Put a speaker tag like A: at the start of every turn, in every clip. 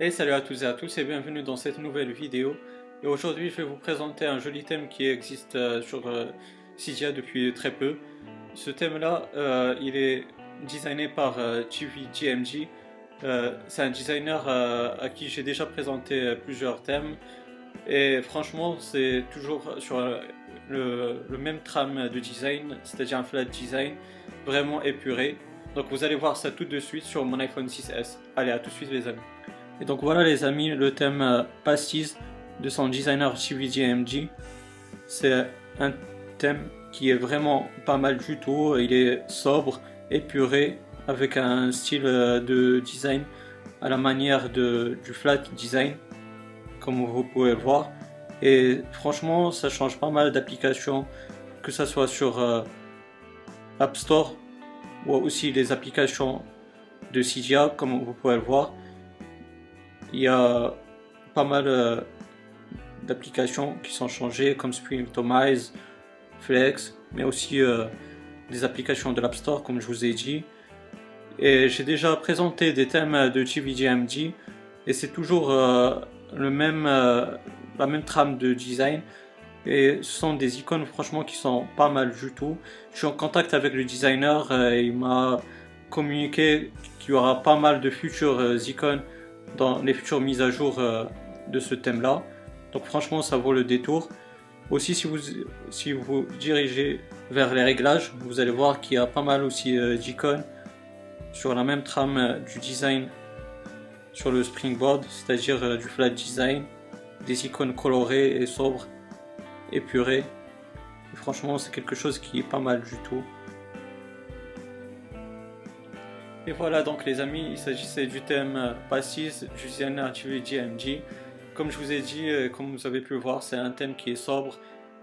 A: Et salut à tous et à tous et bienvenue dans cette nouvelle vidéo. Et aujourd'hui je vais vous présenter un joli thème qui existe euh, sur euh, Cydia depuis très peu. Ce thème là, euh, il est designé par GVGMG. C'est un designer à qui j'ai déjà présenté plusieurs thèmes. Et franchement c'est toujours sur le, le même trame de design, c'est-à-dire un flat design vraiment épuré. Donc vous allez voir ça tout de suite sur mon iPhone 6S. Allez à tout de suite les amis. Et donc voilà les amis, le thème euh, Pastis de son designer CVJMG. C'est un thème qui est vraiment pas mal du tout. Il est sobre, épuré, avec un style euh, de design à la manière de, du flat design, comme vous pouvez le voir. Et franchement, ça change pas mal d'applications, que ce soit sur euh, App Store ou aussi les applications de Cydia, comme vous pouvez le voir. Il y a pas mal euh, d'applications qui sont changées comme Springtomize, Flex, mais aussi euh, des applications de l'App Store comme je vous ai dit. Et j'ai déjà présenté des thèmes de GVGMG et c'est toujours euh, le même, la même trame de design. Et ce sont des icônes franchement qui sont pas mal du tout. Je suis en contact avec le designer et il m'a communiqué qu'il y aura pas mal de futures icônes dans les futures mises à jour euh, de ce thème là. Donc franchement ça vaut le détour. Aussi si vous, si vous dirigez vers les réglages, vous allez voir qu'il y a pas mal aussi euh, d'icônes sur la même trame euh, du design sur le springboard, c'est-à-dire du flat design, des icônes colorées et sobres, épurées. franchement c'est quelque chose qui est pas mal du tout. Et voilà donc les amis, il s'agissait du thème euh, Passis du designer GMG. Comme je vous ai dit, euh, comme vous avez pu le voir, c'est un thème qui est sobre,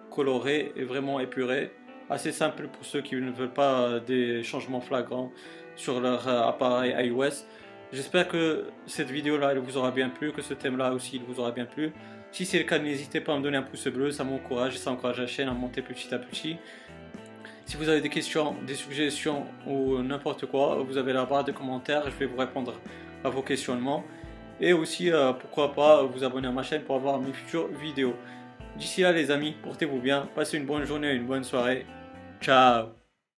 A: coloré et vraiment épuré. Assez simple pour ceux qui ne veulent pas euh, des changements flagrants sur leur appareil iOS. J'espère que cette vidéo là elle vous aura bien plu, que ce thème là aussi il vous aura bien plu. Si c'est le cas, n'hésitez pas à me donner un pouce bleu, ça m'encourage et ça encourage la chaîne à monter petit à petit. Si vous avez des questions, des suggestions ou n'importe quoi, vous avez la barre de commentaires, je vais vous répondre à vos questionnements. Et aussi, euh, pourquoi pas vous abonner à ma chaîne pour avoir mes futures vidéos. D'ici là les amis, portez-vous bien, passez une bonne journée, une bonne soirée. Ciao